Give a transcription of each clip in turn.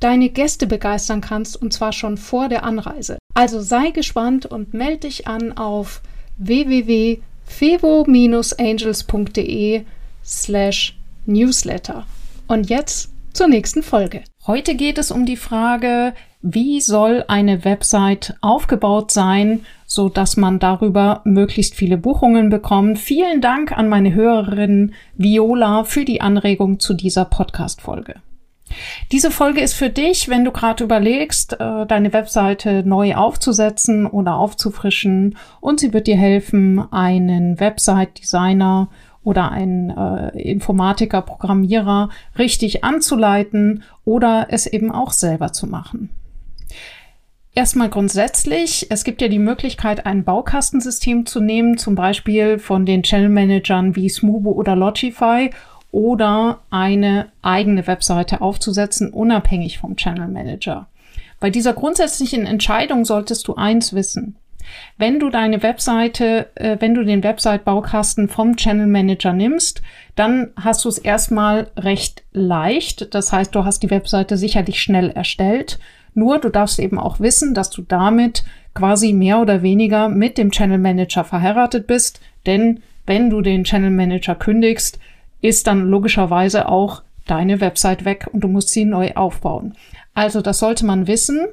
deine Gäste begeistern kannst, und zwar schon vor der Anreise. Also sei gespannt und melde dich an auf www.fevo-angels.de slash newsletter. Und jetzt zur nächsten Folge. Heute geht es um die Frage, wie soll eine Website aufgebaut sein, so dass man darüber möglichst viele Buchungen bekommt. Vielen Dank an meine Hörerin Viola für die Anregung zu dieser Podcast-Folge. Diese Folge ist für dich, wenn du gerade überlegst, äh, deine Webseite neu aufzusetzen oder aufzufrischen und sie wird dir helfen, einen Website-Designer oder einen äh, Informatiker, Programmierer richtig anzuleiten oder es eben auch selber zu machen. Erstmal grundsätzlich, es gibt ja die Möglichkeit, ein Baukastensystem zu nehmen, zum Beispiel von den Channel Managern wie Smubo oder Logify oder eine eigene Webseite aufzusetzen, unabhängig vom Channel Manager. Bei dieser grundsätzlichen Entscheidung solltest du eins wissen. Wenn du deine Webseite, äh, wenn du den Website-Baukasten vom Channel Manager nimmst, dann hast du es erstmal recht leicht. Das heißt, du hast die Webseite sicherlich schnell erstellt. Nur du darfst eben auch wissen, dass du damit quasi mehr oder weniger mit dem Channel Manager verheiratet bist. Denn wenn du den Channel Manager kündigst, ist dann logischerweise auch deine Website weg und du musst sie neu aufbauen. Also das sollte man wissen.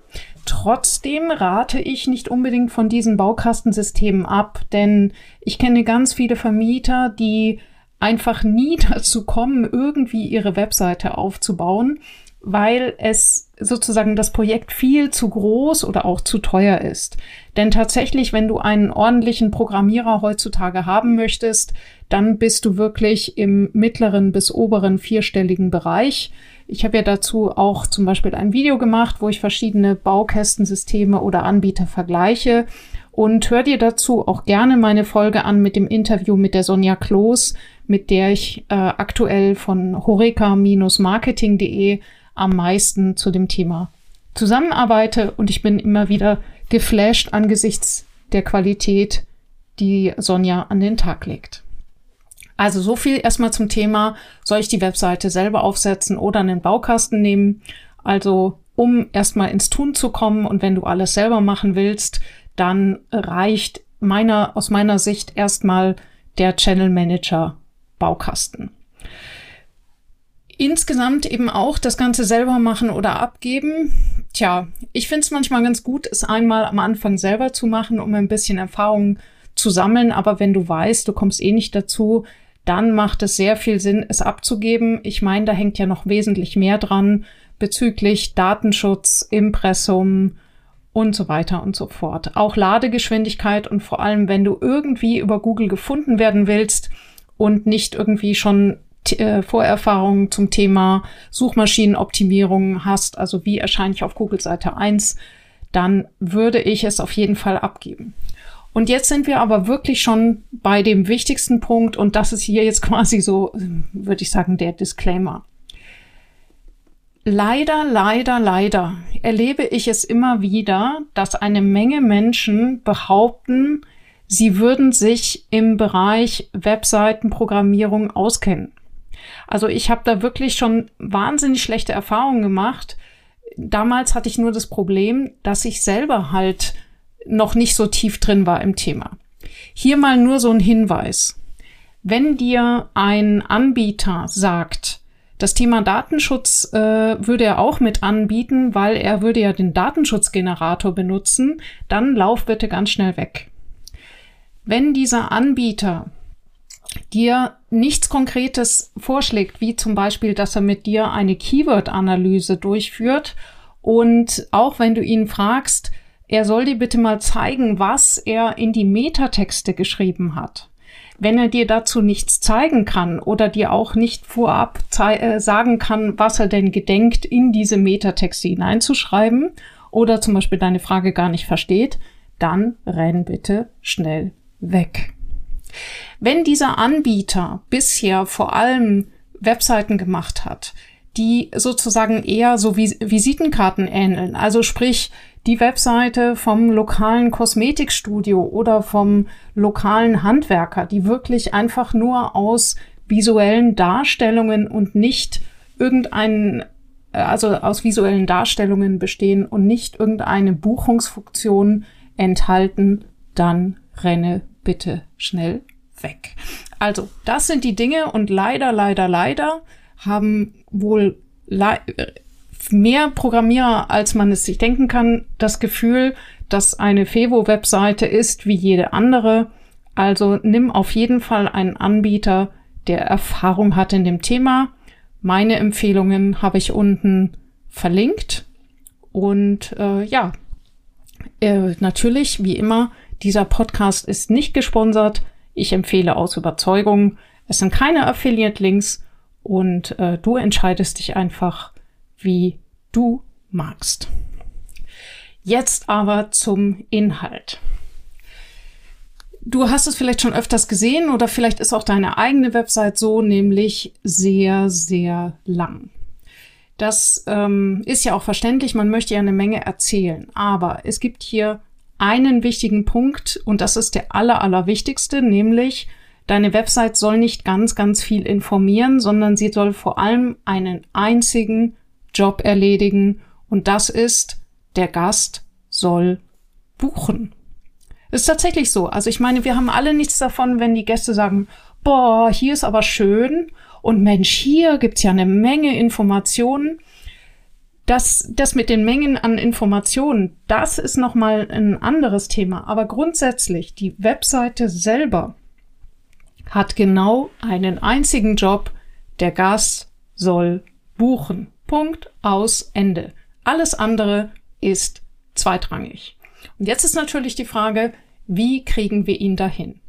Trotzdem rate ich nicht unbedingt von diesen Baukastensystemen ab, denn ich kenne ganz viele Vermieter, die einfach nie dazu kommen, irgendwie ihre Webseite aufzubauen, weil es sozusagen das Projekt viel zu groß oder auch zu teuer ist. Denn tatsächlich, wenn du einen ordentlichen Programmierer heutzutage haben möchtest, dann bist du wirklich im mittleren bis oberen vierstelligen Bereich. Ich habe ja dazu auch zum Beispiel ein Video gemacht, wo ich verschiedene Baukästensysteme oder Anbieter vergleiche. Und hör dir dazu auch gerne meine Folge an mit dem Interview mit der Sonja Kloß, mit der ich äh, aktuell von horeca-marketing.de am meisten zu dem Thema zusammenarbeite. Und ich bin immer wieder geflasht angesichts der Qualität, die Sonja an den Tag legt. Also so viel erstmal zum Thema, soll ich die Webseite selber aufsetzen oder einen Baukasten nehmen? Also um erstmal ins Tun zu kommen und wenn du alles selber machen willst, dann reicht meiner, aus meiner Sicht erstmal der Channel Manager Baukasten. Insgesamt eben auch das Ganze selber machen oder abgeben. Tja, ich finde es manchmal ganz gut, es einmal am Anfang selber zu machen, um ein bisschen Erfahrung zu sammeln. Aber wenn du weißt, du kommst eh nicht dazu, dann macht es sehr viel Sinn, es abzugeben. Ich meine, da hängt ja noch wesentlich mehr dran bezüglich Datenschutz, Impressum und so weiter und so fort. Auch Ladegeschwindigkeit und vor allem, wenn du irgendwie über Google gefunden werden willst und nicht irgendwie schon äh, Vorerfahrungen zum Thema Suchmaschinenoptimierung hast, also wie erscheine ich auf Google Seite 1, dann würde ich es auf jeden Fall abgeben. Und jetzt sind wir aber wirklich schon bei dem wichtigsten Punkt und das ist hier jetzt quasi so, würde ich sagen, der Disclaimer. Leider, leider, leider erlebe ich es immer wieder, dass eine Menge Menschen behaupten, sie würden sich im Bereich Webseitenprogrammierung auskennen. Also ich habe da wirklich schon wahnsinnig schlechte Erfahrungen gemacht. Damals hatte ich nur das Problem, dass ich selber halt noch nicht so tief drin war im Thema. Hier mal nur so ein Hinweis. Wenn dir ein Anbieter sagt, das Thema Datenschutz äh, würde er auch mit anbieten, weil er würde ja den Datenschutzgenerator benutzen, dann lauf bitte ganz schnell weg. Wenn dieser Anbieter dir nichts Konkretes vorschlägt, wie zum Beispiel, dass er mit dir eine Keyword-Analyse durchführt und auch wenn du ihn fragst, er soll dir bitte mal zeigen, was er in die Metatexte geschrieben hat. wenn er dir dazu nichts zeigen kann oder dir auch nicht vorab äh, sagen kann, was er denn gedenkt, in diese Metatexte hineinzuschreiben oder zum Beispiel deine Frage gar nicht versteht, dann renn bitte schnell weg. Wenn dieser Anbieter bisher vor allem Webseiten gemacht hat, die sozusagen eher so wie Visitenkarten ähneln, also sprich die Webseite vom lokalen Kosmetikstudio oder vom lokalen Handwerker, die wirklich einfach nur aus visuellen Darstellungen und nicht irgendeinen, also aus visuellen Darstellungen bestehen und nicht irgendeine Buchungsfunktion enthalten, dann renne bitte schnell weg. Also, das sind die Dinge und leider, leider, leider haben wohl mehr Programmierer, als man es sich denken kann, das Gefühl, dass eine Fevo-Webseite ist wie jede andere. Also nimm auf jeden Fall einen Anbieter, der Erfahrung hat in dem Thema. Meine Empfehlungen habe ich unten verlinkt. Und äh, ja, äh, natürlich, wie immer, dieser Podcast ist nicht gesponsert. Ich empfehle aus Überzeugung. Es sind keine Affiliate-Links und äh, du entscheidest dich einfach, wie du magst. Jetzt aber zum Inhalt. Du hast es vielleicht schon öfters gesehen oder vielleicht ist auch deine eigene Website so, nämlich sehr, sehr lang. Das ähm, ist ja auch verständlich, man möchte ja eine Menge erzählen, aber es gibt hier einen wichtigen Punkt und das ist der aller, allerwichtigste, nämlich deine Website soll nicht ganz, ganz viel informieren, sondern sie soll vor allem einen einzigen Job erledigen und das ist, der Gast soll buchen. Ist tatsächlich so. Also ich meine, wir haben alle nichts davon, wenn die Gäste sagen, boah, hier ist aber schön und Mensch, hier gibt's ja eine Menge Informationen. Das, das mit den Mengen an Informationen, das ist nochmal ein anderes Thema. Aber grundsätzlich, die Webseite selber hat genau einen einzigen Job. Der Gast soll buchen. Punkt aus Ende. Alles andere ist zweitrangig. Und jetzt ist natürlich die Frage, wie kriegen wir ihn dahin?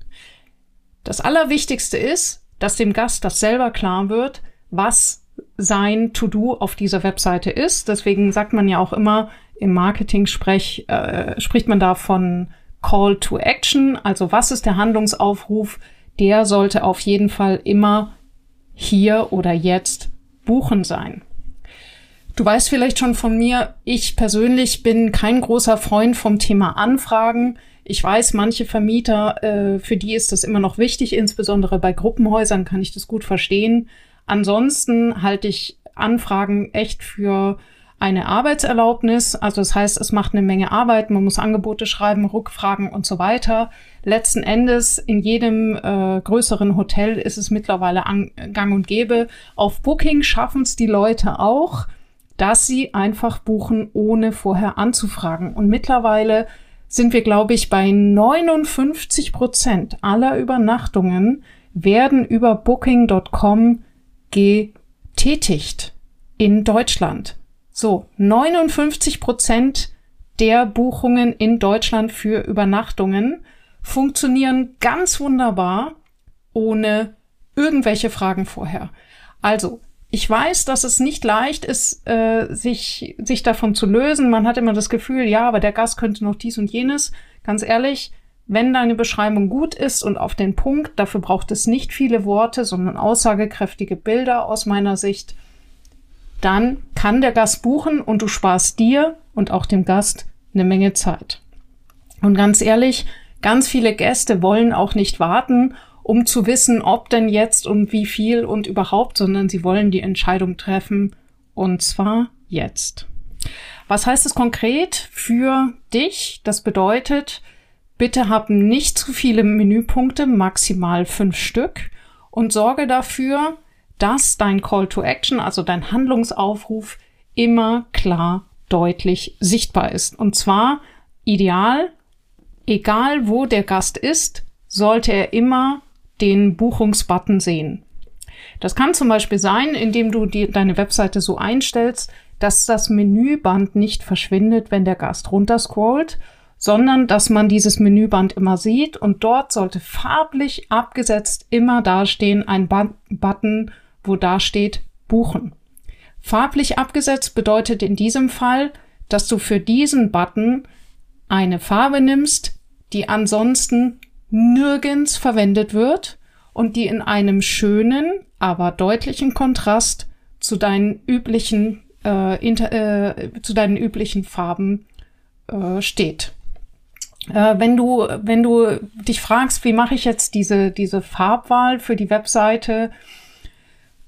Das Allerwichtigste ist, dass dem Gast das selber klar wird, was sein To-Do auf dieser Webseite ist. Deswegen sagt man ja auch immer, im Marketing-Sprech äh, spricht man da von Call to Action. Also was ist der Handlungsaufruf? Der sollte auf jeden Fall immer hier oder jetzt buchen sein. Du weißt vielleicht schon von mir, ich persönlich bin kein großer Freund vom Thema Anfragen. Ich weiß, manche Vermieter, äh, für die ist das immer noch wichtig, insbesondere bei Gruppenhäusern kann ich das gut verstehen. Ansonsten halte ich Anfragen echt für eine Arbeitserlaubnis. Also das heißt, es macht eine Menge Arbeit, man muss Angebote schreiben, Rückfragen und so weiter. Letzten Endes in jedem äh, größeren Hotel ist es mittlerweile an, gang und gäbe. Auf Booking schaffen es die Leute auch dass sie einfach buchen, ohne vorher anzufragen. Und mittlerweile sind wir, glaube ich, bei 59 Prozent aller Übernachtungen werden über Booking.com getätigt in Deutschland. So, 59 Prozent der Buchungen in Deutschland für Übernachtungen funktionieren ganz wunderbar ohne irgendwelche Fragen vorher. Also, ich weiß, dass es nicht leicht ist, äh, sich, sich davon zu lösen. Man hat immer das Gefühl, ja, aber der Gast könnte noch dies und jenes. Ganz ehrlich, wenn deine Beschreibung gut ist und auf den Punkt, dafür braucht es nicht viele Worte, sondern aussagekräftige Bilder aus meiner Sicht, dann kann der Gast buchen und du sparst dir und auch dem Gast eine Menge Zeit. Und ganz ehrlich, ganz viele Gäste wollen auch nicht warten um zu wissen, ob denn jetzt und wie viel und überhaupt, sondern sie wollen die Entscheidung treffen und zwar jetzt. Was heißt es konkret für dich? Das bedeutet, bitte hab nicht zu viele Menüpunkte, maximal fünf Stück und sorge dafür, dass dein Call to Action, also dein Handlungsaufruf, immer klar, deutlich sichtbar ist. Und zwar ideal, egal wo der Gast ist, sollte er immer den Buchungsbutton sehen. Das kann zum Beispiel sein, indem du die, deine Webseite so einstellst, dass das Menüband nicht verschwindet, wenn der Gast runterscrollt, sondern dass man dieses Menüband immer sieht und dort sollte farblich abgesetzt immer dastehen ein Button, wo da steht Buchen. Farblich abgesetzt bedeutet in diesem Fall, dass du für diesen Button eine Farbe nimmst, die ansonsten nirgends verwendet wird und die in einem schönen, aber deutlichen Kontrast zu deinen üblichen, äh, inter, äh, zu deinen üblichen Farben äh, steht. Äh, wenn du, wenn du dich fragst, wie mache ich jetzt diese, diese Farbwahl für die Webseite,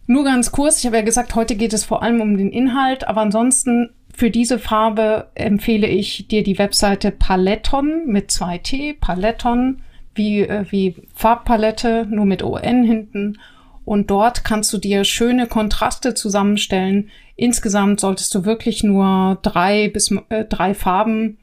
nur ganz kurz, ich habe ja gesagt, heute geht es vor allem um den Inhalt, aber ansonsten für diese Farbe empfehle ich dir die Webseite Paletton mit zwei T, Paletton, wie, äh, wie Farbpalette, nur mit ON hinten. Und dort kannst du dir schöne Kontraste zusammenstellen. Insgesamt solltest du wirklich nur drei bis äh, drei Farben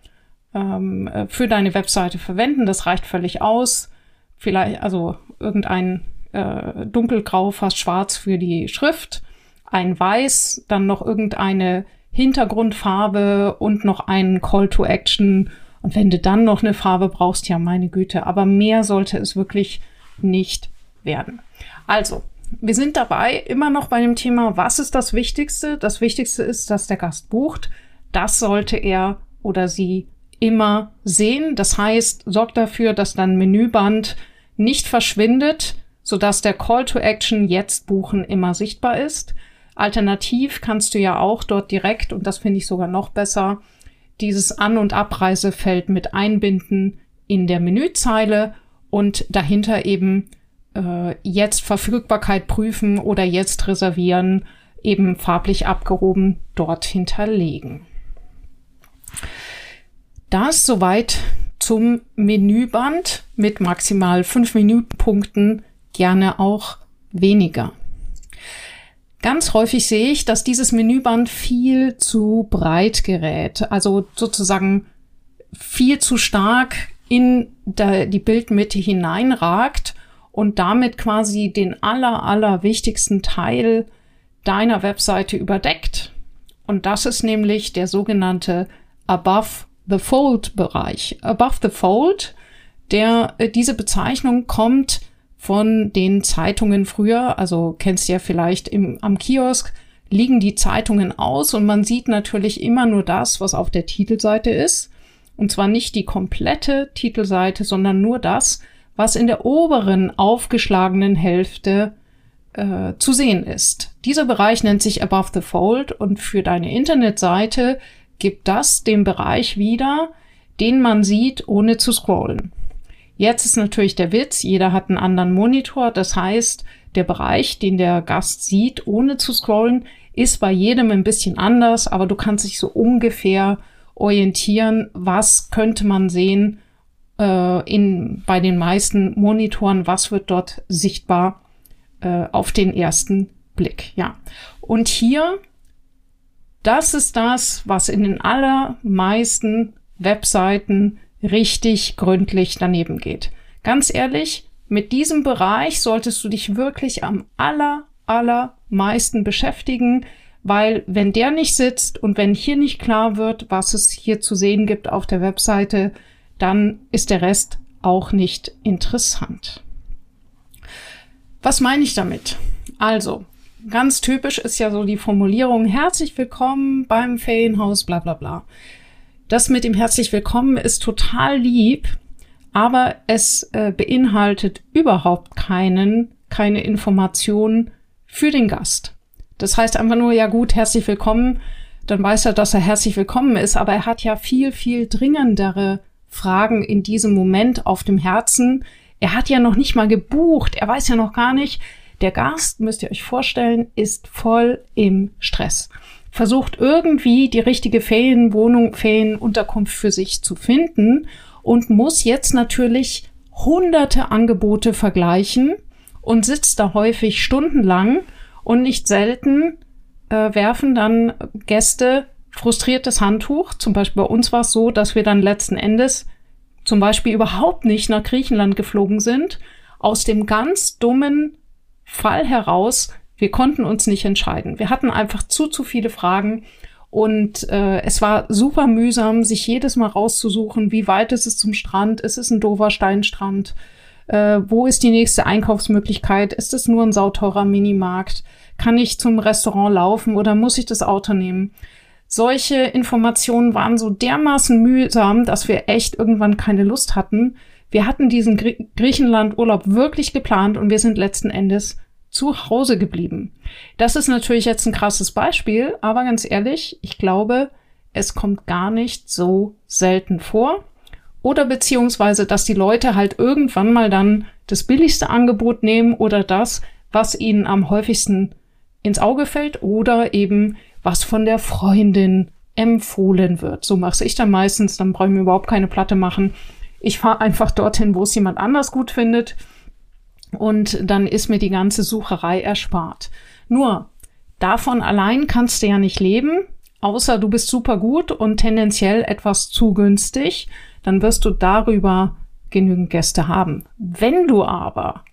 ähm, äh, für deine Webseite verwenden. Das reicht völlig aus. Vielleicht, also irgendein äh, dunkelgrau, fast schwarz für die Schrift, ein Weiß, dann noch irgendeine Hintergrundfarbe und noch einen Call to Action. Und wenn du dann noch eine Farbe brauchst, ja meine Güte, aber mehr sollte es wirklich nicht werden. Also, wir sind dabei immer noch bei dem Thema, was ist das Wichtigste? Das Wichtigste ist, dass der Gast bucht. Das sollte er oder sie immer sehen. Das heißt, sorgt dafür, dass dein Menüband nicht verschwindet, sodass der Call to Action jetzt buchen immer sichtbar ist. Alternativ kannst du ja auch dort direkt, und das finde ich sogar noch besser, dieses An- und Abreisefeld mit einbinden in der Menüzeile und dahinter eben äh, jetzt Verfügbarkeit prüfen oder jetzt reservieren, eben farblich abgehoben dort hinterlegen. Das soweit zum Menüband mit maximal fünf Minutenpunkten, gerne auch weniger. Ganz häufig sehe ich, dass dieses Menüband viel zu breit gerät, also sozusagen viel zu stark in die Bildmitte hineinragt und damit quasi den aller, aller wichtigsten Teil deiner Webseite überdeckt. Und das ist nämlich der sogenannte Above the Fold Bereich. Above the Fold, der, äh, diese Bezeichnung kommt von den Zeitungen früher, also kennst du ja vielleicht im, am Kiosk, liegen die Zeitungen aus und man sieht natürlich immer nur das, was auf der Titelseite ist. Und zwar nicht die komplette Titelseite, sondern nur das, was in der oberen aufgeschlagenen Hälfte äh, zu sehen ist. Dieser Bereich nennt sich Above the Fold und für deine Internetseite gibt das den Bereich wieder, den man sieht, ohne zu scrollen. Jetzt ist natürlich der Witz, jeder hat einen anderen Monitor, das heißt, der Bereich, den der Gast sieht, ohne zu scrollen, ist bei jedem ein bisschen anders, aber du kannst dich so ungefähr orientieren, was könnte man sehen äh, in, bei den meisten Monitoren, was wird dort sichtbar äh, auf den ersten Blick. Ja. Und hier das ist das, was in den allermeisten Webseiten richtig gründlich daneben geht. Ganz ehrlich, mit diesem Bereich solltest du dich wirklich am aller, allermeisten beschäftigen, weil wenn der nicht sitzt und wenn hier nicht klar wird, was es hier zu sehen gibt auf der Webseite, dann ist der Rest auch nicht interessant. Was meine ich damit? Also, ganz typisch ist ja so die Formulierung herzlich willkommen beim Ferienhaus, bla bla bla. Das mit dem herzlich willkommen ist total lieb, aber es äh, beinhaltet überhaupt keinen, keine Informationen für den Gast. Das heißt einfach nur, ja gut, herzlich willkommen, dann weiß er, dass er herzlich willkommen ist, aber er hat ja viel, viel dringendere Fragen in diesem Moment auf dem Herzen. Er hat ja noch nicht mal gebucht, er weiß ja noch gar nicht, der Gast, müsst ihr euch vorstellen, ist voll im Stress. Versucht irgendwie die richtige Ferienwohnung, Ferienunterkunft für sich zu finden und muss jetzt natürlich hunderte Angebote vergleichen und sitzt da häufig stundenlang und nicht selten äh, werfen dann Gäste frustriertes Handtuch. Zum Beispiel bei uns war es so, dass wir dann letzten Endes zum Beispiel überhaupt nicht nach Griechenland geflogen sind, aus dem ganz dummen Fall heraus, wir konnten uns nicht entscheiden. Wir hatten einfach zu, zu viele Fragen Und äh, es war super mühsam, sich jedes Mal rauszusuchen, wie weit ist es zum Strand, ist es ein dover Steinstrand, äh, wo ist die nächste Einkaufsmöglichkeit, ist es nur ein sauteurer Minimarkt, kann ich zum Restaurant laufen oder muss ich das Auto nehmen? Solche Informationen waren so dermaßen mühsam, dass wir echt irgendwann keine Lust hatten. Wir hatten diesen Gr Griechenland-Urlaub wirklich geplant und wir sind letzten Endes zu Hause geblieben. Das ist natürlich jetzt ein krasses Beispiel, aber ganz ehrlich, ich glaube, es kommt gar nicht so selten vor. Oder beziehungsweise, dass die Leute halt irgendwann mal dann das billigste Angebot nehmen oder das, was ihnen am häufigsten ins Auge fällt oder eben was von der Freundin empfohlen wird. So mache ich dann meistens, dann brauche ich mir überhaupt keine Platte machen. Ich fahre einfach dorthin, wo es jemand anders gut findet und dann ist mir die ganze Sucherei erspart. Nur, davon allein kannst du ja nicht leben, außer du bist super gut und tendenziell etwas zu günstig dann wirst du darüber genügend Gäste haben. Wenn du aber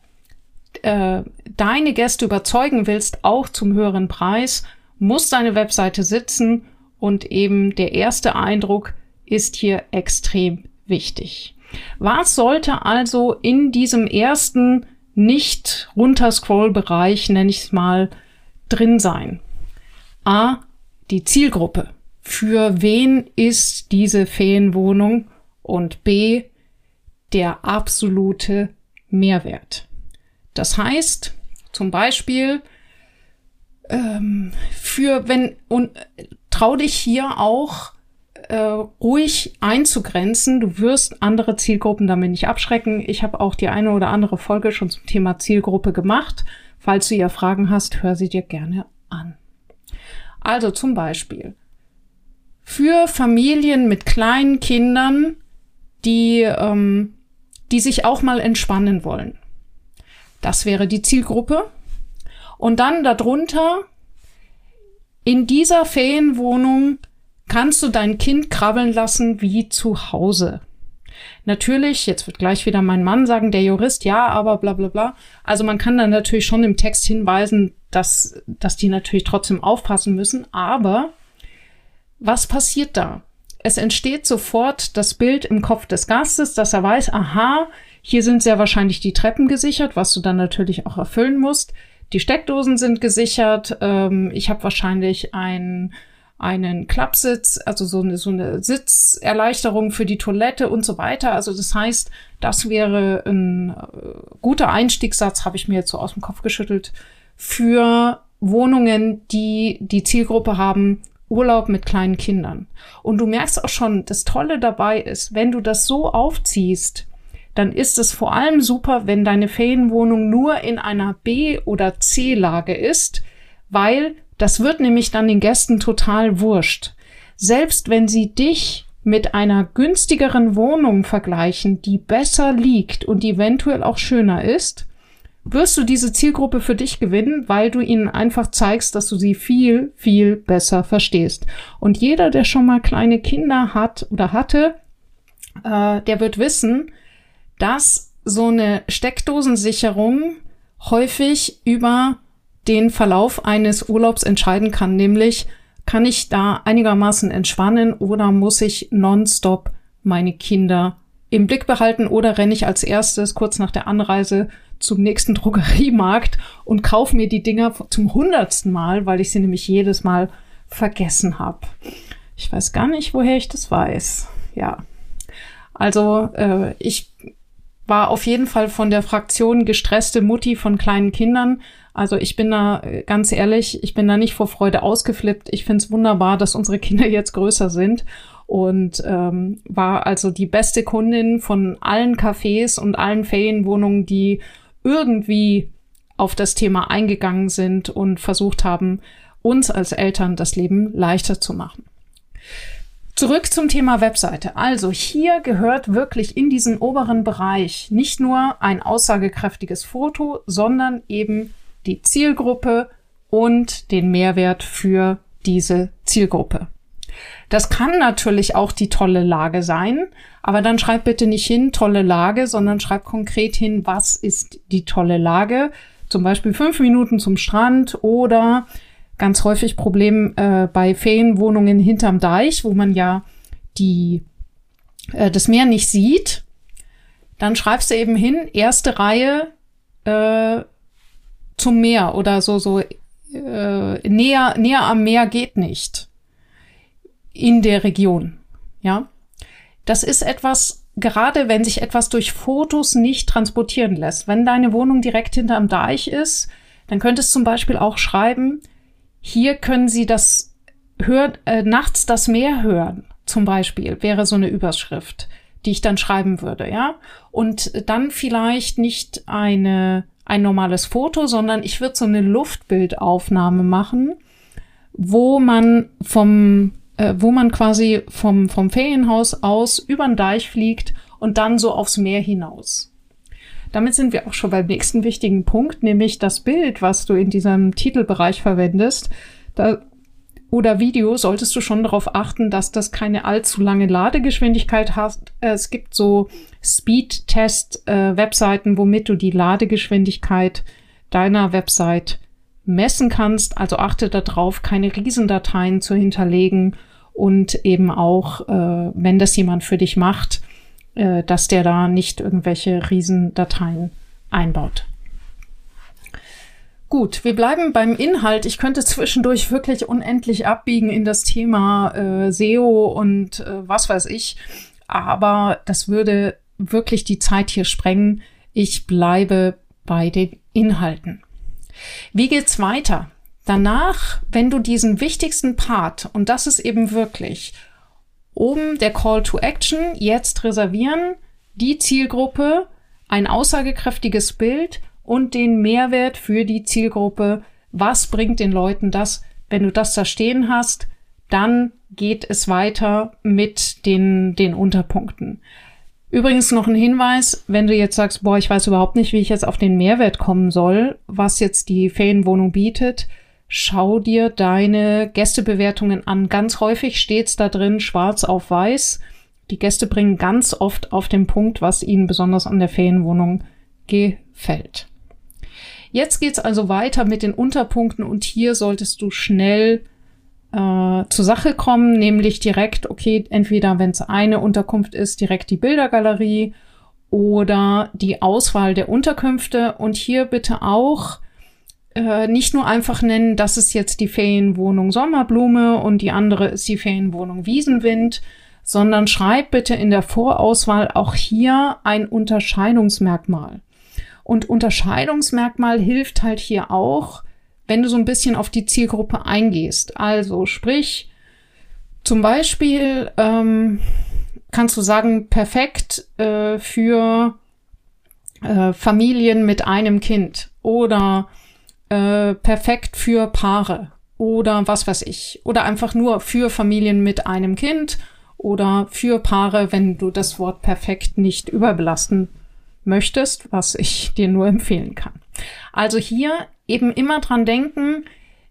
äh, deine Gäste überzeugen willst, auch zum höheren Preis, muss deine Webseite sitzen und eben der erste Eindruck ist hier extrem wichtig. Was sollte also in diesem ersten nicht runterscroll-Bereich, nenne ich es mal, drin sein? A, die Zielgruppe. Für wen ist diese Ferienwohnung und B, der absolute Mehrwert. Das heißt, zum Beispiel, ähm, für wenn, und trau dich hier auch äh, ruhig einzugrenzen. Du wirst andere Zielgruppen damit nicht abschrecken. Ich habe auch die eine oder andere Folge schon zum Thema Zielgruppe gemacht. Falls du ja Fragen hast, hör sie dir gerne an. Also zum Beispiel für Familien mit kleinen Kindern die, ähm, die sich auch mal entspannen wollen. Das wäre die Zielgruppe. Und dann darunter, in dieser Ferienwohnung kannst du dein Kind krabbeln lassen wie zu Hause. Natürlich, jetzt wird gleich wieder mein Mann sagen, der Jurist, ja, aber bla bla bla. Also man kann dann natürlich schon im Text hinweisen, dass, dass die natürlich trotzdem aufpassen müssen. Aber was passiert da? es entsteht sofort das Bild im Kopf des Gastes, dass er weiß, aha, hier sind sehr wahrscheinlich die Treppen gesichert, was du dann natürlich auch erfüllen musst. Die Steckdosen sind gesichert. Ähm, ich habe wahrscheinlich ein, einen Klappsitz, also so eine, so eine Sitzerleichterung für die Toilette und so weiter. Also das heißt, das wäre ein äh, guter Einstiegssatz, habe ich mir jetzt so aus dem Kopf geschüttelt, für Wohnungen, die die Zielgruppe haben, Urlaub mit kleinen Kindern. Und du merkst auch schon, das Tolle dabei ist, wenn du das so aufziehst, dann ist es vor allem super, wenn deine Ferienwohnung nur in einer B- oder C-Lage ist, weil das wird nämlich dann den Gästen total wurscht. Selbst wenn sie dich mit einer günstigeren Wohnung vergleichen, die besser liegt und eventuell auch schöner ist, wirst du diese Zielgruppe für dich gewinnen, weil du ihnen einfach zeigst, dass du sie viel, viel besser verstehst. Und jeder, der schon mal kleine Kinder hat oder hatte, äh, der wird wissen, dass so eine Steckdosensicherung häufig über den Verlauf eines Urlaubs entscheiden kann, nämlich kann ich da einigermaßen entspannen oder muss ich nonstop meine Kinder im Blick behalten oder renne ich als erstes kurz nach der Anreise zum nächsten Drogeriemarkt und kaufe mir die Dinger zum hundertsten Mal, weil ich sie nämlich jedes Mal vergessen habe. Ich weiß gar nicht, woher ich das weiß. Ja. Also äh, ich war auf jeden Fall von der Fraktion gestresste Mutti von kleinen Kindern. Also ich bin da äh, ganz ehrlich, ich bin da nicht vor Freude ausgeflippt. Ich finde es wunderbar, dass unsere Kinder jetzt größer sind und ähm, war also die beste Kundin von allen Cafés und allen Ferienwohnungen, die irgendwie auf das Thema eingegangen sind und versucht haben, uns als Eltern das Leben leichter zu machen. Zurück zum Thema Webseite. Also hier gehört wirklich in diesen oberen Bereich nicht nur ein aussagekräftiges Foto, sondern eben die Zielgruppe und den Mehrwert für diese Zielgruppe. Das kann natürlich auch die tolle Lage sein, aber dann schreib bitte nicht hin tolle Lage, sondern schreib konkret hin, was ist die tolle Lage. Zum Beispiel fünf Minuten zum Strand oder ganz häufig Problem äh, bei Ferienwohnungen hinterm Deich, wo man ja die, äh, das Meer nicht sieht. Dann schreibst du eben hin, erste Reihe äh, zum Meer oder so, so äh, näher, näher am Meer geht nicht in der Region. Ja, das ist etwas, gerade wenn sich etwas durch Fotos nicht transportieren lässt. Wenn deine Wohnung direkt hinterm Deich ist, dann könntest du zum Beispiel auch schreiben, hier können Sie das hört, äh, nachts das Meer hören, zum Beispiel, wäre so eine Überschrift, die ich dann schreiben würde, ja. Und dann vielleicht nicht eine, ein normales Foto, sondern ich würde so eine Luftbildaufnahme machen, wo man vom, äh, wo man quasi vom, vom Ferienhaus aus über den Deich fliegt und dann so aufs Meer hinaus. Damit sind wir auch schon beim nächsten wichtigen Punkt, nämlich das Bild, was du in diesem Titelbereich verwendest. Da, oder Video solltest du schon darauf achten, dass das keine allzu lange Ladegeschwindigkeit hat. Es gibt so Speed-Test-Webseiten, äh, womit du die Ladegeschwindigkeit deiner Website messen kannst. Also achte darauf, keine Riesendateien zu hinterlegen und eben auch, äh, wenn das jemand für dich macht, äh, dass der da nicht irgendwelche Riesendateien einbaut. Gut, wir bleiben beim Inhalt. Ich könnte zwischendurch wirklich unendlich abbiegen in das Thema äh, SEO und äh, was weiß ich, aber das würde wirklich die Zeit hier sprengen. Ich bleibe bei den Inhalten. Wie geht's weiter? Danach, wenn du diesen wichtigsten Part, und das ist eben wirklich Oben der Call to Action, jetzt reservieren, die Zielgruppe, ein aussagekräftiges Bild und den Mehrwert für die Zielgruppe. Was bringt den Leuten das? Wenn du das da stehen hast, dann geht es weiter mit den, den Unterpunkten. Übrigens noch ein Hinweis, wenn du jetzt sagst, boah, ich weiß überhaupt nicht, wie ich jetzt auf den Mehrwert kommen soll, was jetzt die Ferienwohnung bietet, schau dir deine Gästebewertungen an. Ganz häufig steht's da drin, schwarz auf weiß. Die Gäste bringen ganz oft auf den Punkt, was ihnen besonders an der Ferienwohnung gefällt. Jetzt geht's also weiter mit den Unterpunkten und hier solltest du schnell äh, zur Sache kommen, nämlich direkt, okay, entweder wenn es eine Unterkunft ist, direkt die Bildergalerie oder die Auswahl der Unterkünfte und hier bitte auch äh, nicht nur einfach nennen, das ist jetzt die Ferienwohnung Sommerblume und die andere ist die Ferienwohnung Wiesenwind, sondern schreib bitte in der Vorauswahl auch hier ein Unterscheidungsmerkmal. Und Unterscheidungsmerkmal hilft halt hier auch, wenn du so ein bisschen auf die Zielgruppe eingehst. Also sprich, zum Beispiel ähm, kannst du sagen, perfekt äh, für äh, Familien mit einem Kind oder äh, perfekt für Paare oder was weiß ich. Oder einfach nur für Familien mit einem Kind oder für Paare, wenn du das Wort perfekt nicht überbelasten möchtest, was ich dir nur empfehlen kann. Also hier eben immer dran denken,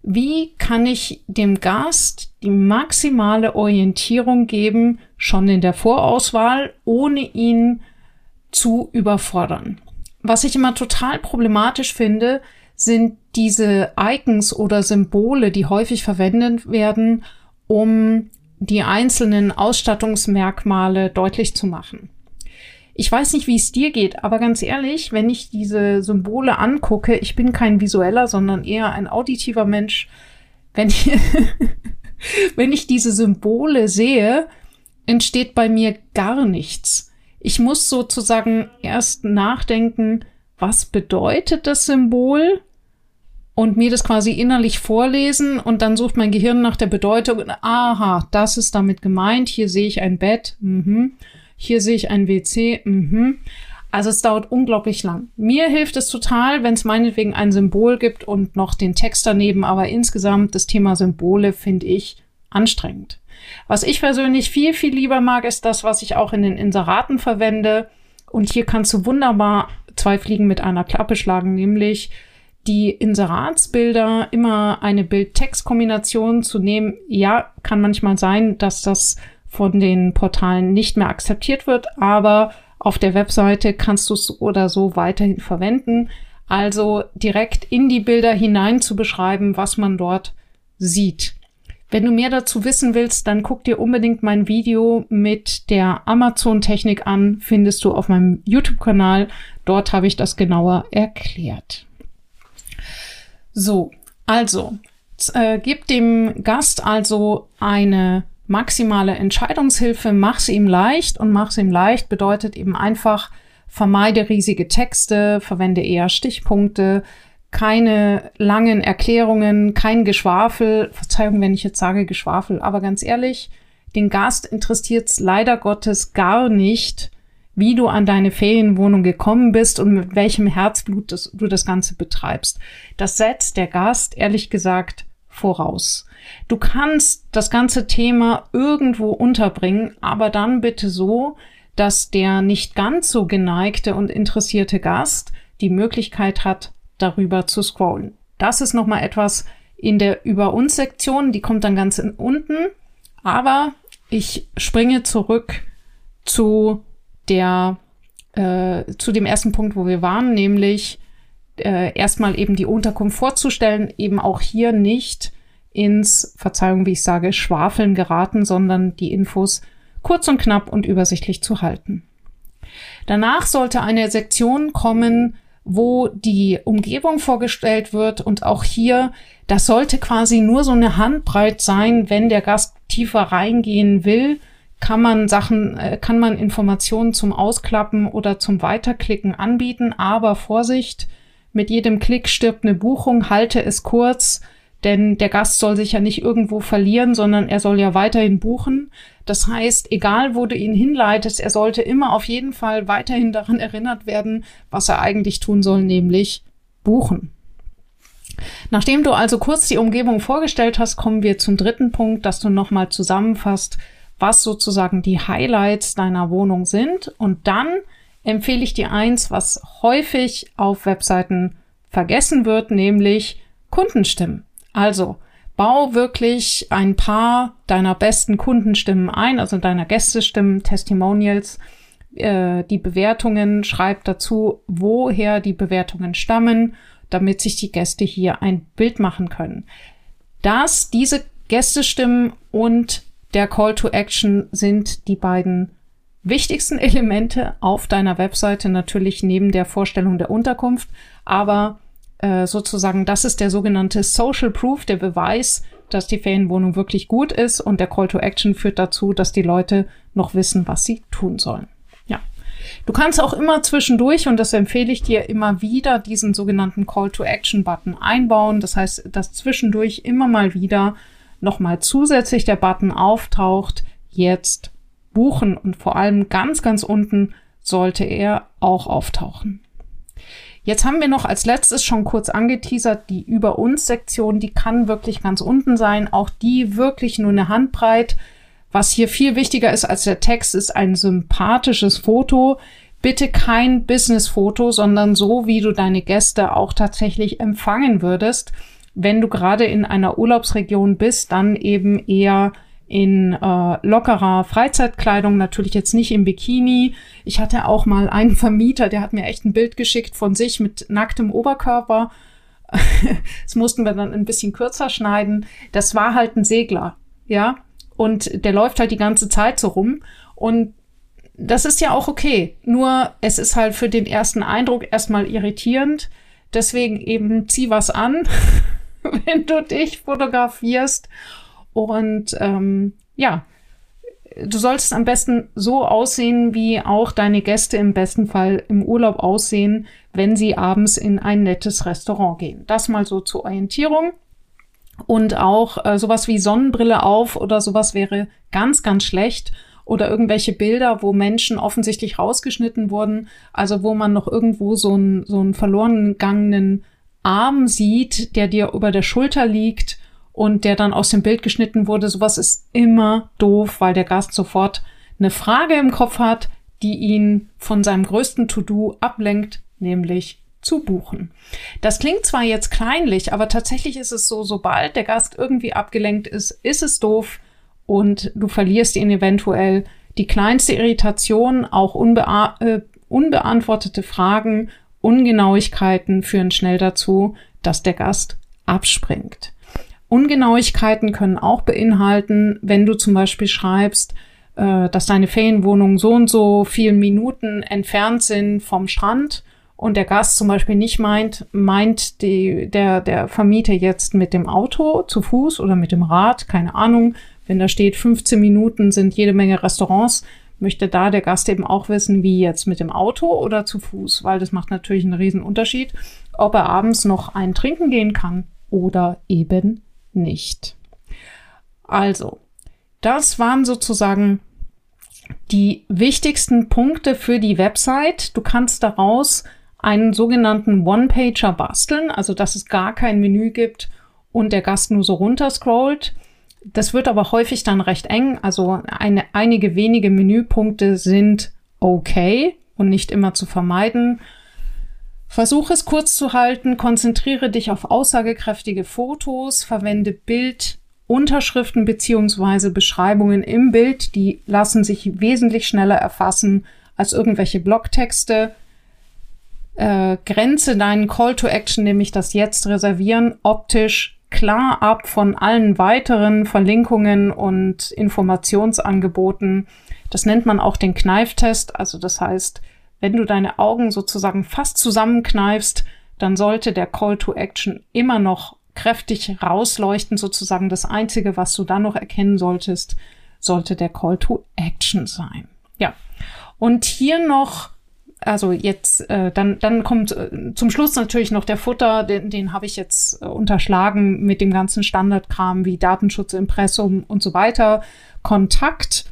wie kann ich dem Gast die maximale Orientierung geben, schon in der Vorauswahl, ohne ihn zu überfordern. Was ich immer total problematisch finde, sind diese Icons oder Symbole, die häufig verwendet werden, um die einzelnen Ausstattungsmerkmale deutlich zu machen. Ich weiß nicht, wie es dir geht, aber ganz ehrlich, wenn ich diese Symbole angucke, ich bin kein visueller, sondern eher ein auditiver Mensch. Wenn ich, wenn ich diese Symbole sehe, entsteht bei mir gar nichts. Ich muss sozusagen erst nachdenken, was bedeutet das Symbol? und mir das quasi innerlich vorlesen und dann sucht mein Gehirn nach der Bedeutung. Aha, das ist damit gemeint. Hier sehe ich ein Bett. Mhm. Hier sehe ich ein WC. Mhm. Also es dauert unglaublich lang. Mir hilft es total, wenn es meinetwegen ein Symbol gibt und noch den Text daneben, aber insgesamt das Thema Symbole finde ich anstrengend. Was ich persönlich viel, viel lieber mag, ist das, was ich auch in den Inseraten verwende. Und hier kannst du wunderbar zwei Fliegen mit einer Klappe schlagen, nämlich die Inseratsbilder immer eine Bild-Text-Kombination zu nehmen. Ja, kann manchmal sein, dass das von den Portalen nicht mehr akzeptiert wird, aber auf der Webseite kannst du es oder so weiterhin verwenden. Also direkt in die Bilder hinein zu beschreiben, was man dort sieht. Wenn du mehr dazu wissen willst, dann guck dir unbedingt mein Video mit der Amazon-Technik an, findest du auf meinem YouTube-Kanal. Dort habe ich das genauer erklärt. So, also, äh, gib dem Gast also eine maximale Entscheidungshilfe, mach's ihm leicht und mach's ihm leicht bedeutet eben einfach, vermeide riesige Texte, verwende eher Stichpunkte, keine langen Erklärungen, kein Geschwafel. Verzeihung, wenn ich jetzt sage Geschwafel, aber ganz ehrlich, den Gast interessiert's leider Gottes gar nicht, wie du an deine Ferienwohnung gekommen bist und mit welchem Herzblut das, du das Ganze betreibst. Das setzt der Gast, ehrlich gesagt, voraus. Du kannst das ganze Thema irgendwo unterbringen, aber dann bitte so, dass der nicht ganz so geneigte und interessierte Gast die Möglichkeit hat, darüber zu scrollen. Das ist nochmal etwas in der Über uns Sektion, die kommt dann ganz unten, aber ich springe zurück zu der äh, zu dem ersten Punkt, wo wir waren, nämlich äh, erstmal eben die Unterkunft vorzustellen, eben auch hier nicht ins, Verzeihung, wie ich sage, Schwafeln geraten, sondern die Infos kurz und knapp und übersichtlich zu halten. Danach sollte eine Sektion kommen, wo die Umgebung vorgestellt wird und auch hier, das sollte quasi nur so eine Handbreit sein, wenn der Gast tiefer reingehen will, kann man Sachen, äh, kann man Informationen zum Ausklappen oder zum Weiterklicken anbieten, aber Vorsicht, mit jedem Klick stirbt eine Buchung, halte es kurz, denn der Gast soll sich ja nicht irgendwo verlieren, sondern er soll ja weiterhin buchen. Das heißt, egal wo du ihn hinleitest, er sollte immer auf jeden Fall weiterhin daran erinnert werden, was er eigentlich tun soll, nämlich buchen. Nachdem du also kurz die Umgebung vorgestellt hast, kommen wir zum dritten Punkt, dass du nochmal zusammenfasst, was sozusagen die Highlights deiner Wohnung sind. Und dann empfehle ich dir eins, was häufig auf Webseiten vergessen wird, nämlich Kundenstimmen. Also, bau wirklich ein paar deiner besten Kundenstimmen ein, also deiner Gästestimmen, Testimonials, äh, die Bewertungen, schreib dazu, woher die Bewertungen stammen, damit sich die Gäste hier ein Bild machen können. Das, diese Gästestimmen und der Call to Action sind die beiden wichtigsten Elemente auf deiner Webseite, natürlich neben der Vorstellung der Unterkunft, aber äh, sozusagen, das ist der sogenannte Social Proof, der Beweis, dass die Ferienwohnung wirklich gut ist und der Call to Action führt dazu, dass die Leute noch wissen, was sie tun sollen. Ja. Du kannst auch immer zwischendurch, und das empfehle ich dir immer wieder, diesen sogenannten Call to Action Button einbauen. Das heißt, dass zwischendurch immer mal wieder nochmal zusätzlich der Button auftaucht, jetzt buchen und vor allem ganz, ganz unten sollte er auch auftauchen. Jetzt haben wir noch als letztes schon kurz angeteasert, die Über uns Sektion, die kann wirklich ganz unten sein. Auch die wirklich nur eine Handbreit. Was hier viel wichtiger ist als der Text, ist ein sympathisches Foto. Bitte kein Business-Foto, sondern so, wie du deine Gäste auch tatsächlich empfangen würdest. Wenn du gerade in einer Urlaubsregion bist, dann eben eher in äh, lockerer Freizeitkleidung, natürlich jetzt nicht im Bikini. Ich hatte auch mal einen Vermieter, der hat mir echt ein Bild geschickt von sich mit nacktem Oberkörper. das mussten wir dann ein bisschen kürzer schneiden. Das war halt ein Segler, ja. Und der läuft halt die ganze Zeit so rum. Und das ist ja auch okay. Nur es ist halt für den ersten Eindruck erstmal irritierend. Deswegen eben zieh was an, wenn du dich fotografierst und ähm, ja, du solltest am besten so aussehen, wie auch deine Gäste im besten Fall im Urlaub aussehen, wenn sie abends in ein nettes Restaurant gehen. Das mal so zur Orientierung. Und auch äh, sowas wie Sonnenbrille auf oder sowas wäre ganz, ganz schlecht. Oder irgendwelche Bilder, wo Menschen offensichtlich rausgeschnitten wurden, also wo man noch irgendwo so einen, so einen verloren gegangenen Arm sieht, der dir über der Schulter liegt und der dann aus dem Bild geschnitten wurde. Sowas ist immer doof, weil der Gast sofort eine Frage im Kopf hat, die ihn von seinem größten To-Do ablenkt, nämlich zu buchen. Das klingt zwar jetzt kleinlich, aber tatsächlich ist es so, sobald der Gast irgendwie abgelenkt ist, ist es doof und du verlierst ihn eventuell. Die kleinste Irritation, auch unbe äh, unbeantwortete Fragen, Ungenauigkeiten führen schnell dazu, dass der Gast abspringt. Ungenauigkeiten können auch beinhalten, wenn du zum Beispiel schreibst, äh, dass deine Ferienwohnung so und so vielen Minuten entfernt sind vom Strand und der Gast zum Beispiel nicht meint, meint die, der, der Vermieter jetzt mit dem Auto zu Fuß oder mit dem Rad, keine Ahnung. Wenn da steht 15 Minuten sind jede Menge Restaurants, möchte da der Gast eben auch wissen, wie jetzt mit dem Auto oder zu Fuß, weil das macht natürlich einen riesen Unterschied, ob er abends noch ein Trinken gehen kann oder eben nicht. Also, das waren sozusagen die wichtigsten Punkte für die Website. Du kannst daraus einen sogenannten One-Pager basteln, also dass es gar kein Menü gibt und der Gast nur so runterscrollt. Das wird aber häufig dann recht eng, also eine, einige wenige Menüpunkte sind okay und nicht immer zu vermeiden. Versuche es kurz zu halten, konzentriere dich auf aussagekräftige Fotos, verwende Bildunterschriften beziehungsweise Beschreibungen im Bild, die lassen sich wesentlich schneller erfassen als irgendwelche Blogtexte äh, grenze deinen Call to Action, nämlich das Jetzt reservieren, optisch klar ab von allen weiteren Verlinkungen und Informationsangeboten. Das nennt man auch den Kneiftest. Also das heißt, wenn du deine Augen sozusagen fast zusammenkneifst, dann sollte der Call to Action immer noch kräftig rausleuchten. Sozusagen das Einzige, was du dann noch erkennen solltest, sollte der Call to Action sein. Ja. Und hier noch also jetzt, äh, dann, dann kommt äh, zum Schluss natürlich noch der Futter, den, den habe ich jetzt äh, unterschlagen mit dem ganzen Standardkram wie Datenschutz, Impressum und so weiter. Kontakt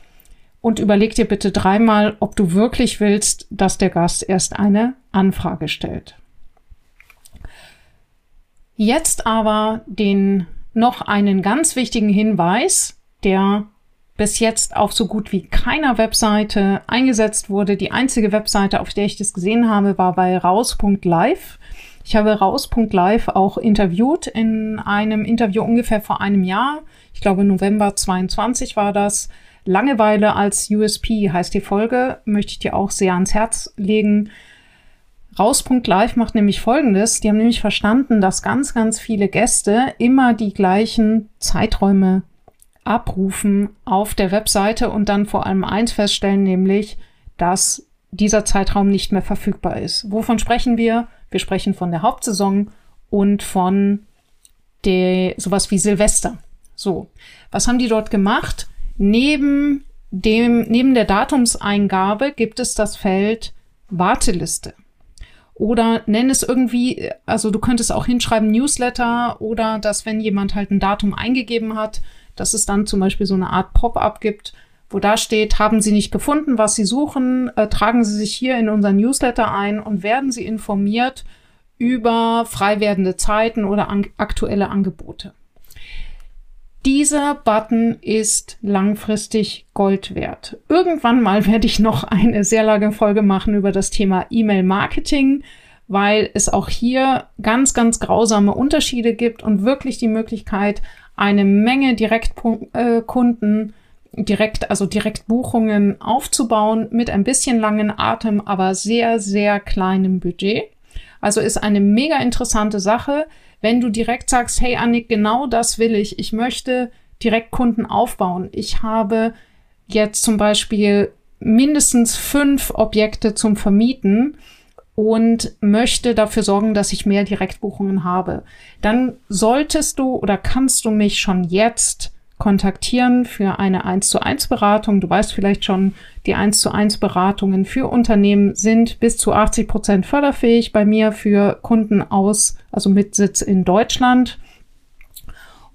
und überleg dir bitte dreimal, ob du wirklich willst, dass der Gast erst eine Anfrage stellt. Jetzt aber den noch einen ganz wichtigen Hinweis, der bis jetzt auf so gut wie keiner Webseite eingesetzt wurde. Die einzige Webseite, auf der ich das gesehen habe, war bei raus.live. Ich habe raus.live auch interviewt in einem Interview ungefähr vor einem Jahr. Ich glaube, November 22 war das. Langeweile als USP heißt die Folge, möchte ich dir auch sehr ans Herz legen. Raus.live macht nämlich Folgendes. Die haben nämlich verstanden, dass ganz, ganz viele Gäste immer die gleichen Zeiträume abrufen auf der Webseite und dann vor allem eins feststellen, nämlich, dass dieser Zeitraum nicht mehr verfügbar ist. Wovon sprechen wir? Wir sprechen von der Hauptsaison und von der, sowas wie Silvester. So. Was haben die dort gemacht? Neben dem, neben der Datumseingabe gibt es das Feld Warteliste. Oder nenn es irgendwie, also du könntest auch hinschreiben Newsletter oder dass wenn jemand halt ein Datum eingegeben hat, dass es dann zum Beispiel so eine Art Pop-up gibt, wo da steht, haben Sie nicht gefunden, was Sie suchen, äh, tragen Sie sich hier in unseren Newsletter ein und werden Sie informiert über frei werdende Zeiten oder an aktuelle Angebote. Dieser Button ist langfristig Gold wert. Irgendwann mal werde ich noch eine sehr lange Folge machen über das Thema E-Mail-Marketing, weil es auch hier ganz, ganz grausame Unterschiede gibt und wirklich die Möglichkeit, eine Menge Direktkunden direkt, also Direktbuchungen aufzubauen mit ein bisschen langen Atem, aber sehr, sehr kleinem Budget. Also ist eine mega interessante Sache, wenn du direkt sagst, hey Annik, genau das will ich. Ich möchte Direktkunden aufbauen. Ich habe jetzt zum Beispiel mindestens fünf Objekte zum Vermieten und möchte dafür sorgen, dass ich mehr Direktbuchungen habe, dann solltest du oder kannst du mich schon jetzt kontaktieren für eine 1 zu 1 Beratung. Du weißt vielleicht schon, die 1 zu 1 Beratungen für Unternehmen sind bis zu 80 Prozent förderfähig bei mir für Kunden aus, also mit Sitz in Deutschland.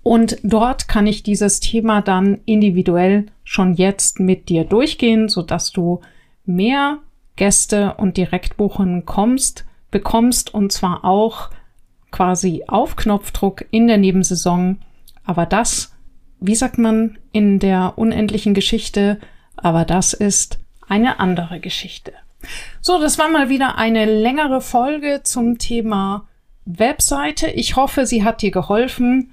Und dort kann ich dieses Thema dann individuell schon jetzt mit dir durchgehen, so dass du mehr Gäste und Direktbuchungen kommst, bekommst und zwar auch quasi auf Knopfdruck in der Nebensaison. Aber das, wie sagt man in der unendlichen Geschichte, aber das ist eine andere Geschichte. So, das war mal wieder eine längere Folge zum Thema Webseite. Ich hoffe, sie hat dir geholfen.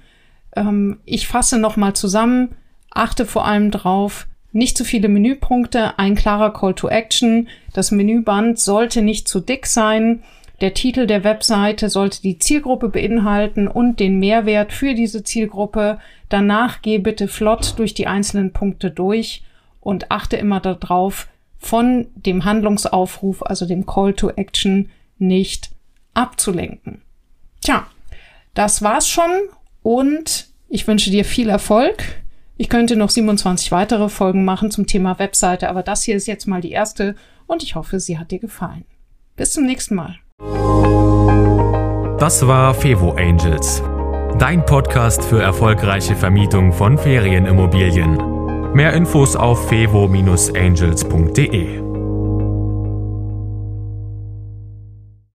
Ähm, ich fasse nochmal zusammen. Achte vor allem drauf, nicht zu viele Menüpunkte, ein klarer Call to Action. Das Menüband sollte nicht zu dick sein. Der Titel der Webseite sollte die Zielgruppe beinhalten und den Mehrwert für diese Zielgruppe. Danach geh bitte flott durch die einzelnen Punkte durch und achte immer darauf, von dem Handlungsaufruf, also dem Call to Action, nicht abzulenken. Tja, das war's schon und ich wünsche dir viel Erfolg. Ich könnte noch 27 weitere Folgen machen zum Thema Webseite, aber das hier ist jetzt mal die erste und ich hoffe, sie hat dir gefallen. Bis zum nächsten Mal. Das war Fevo Angels, dein Podcast für erfolgreiche Vermietung von Ferienimmobilien. Mehr Infos auf fevo-angels.de.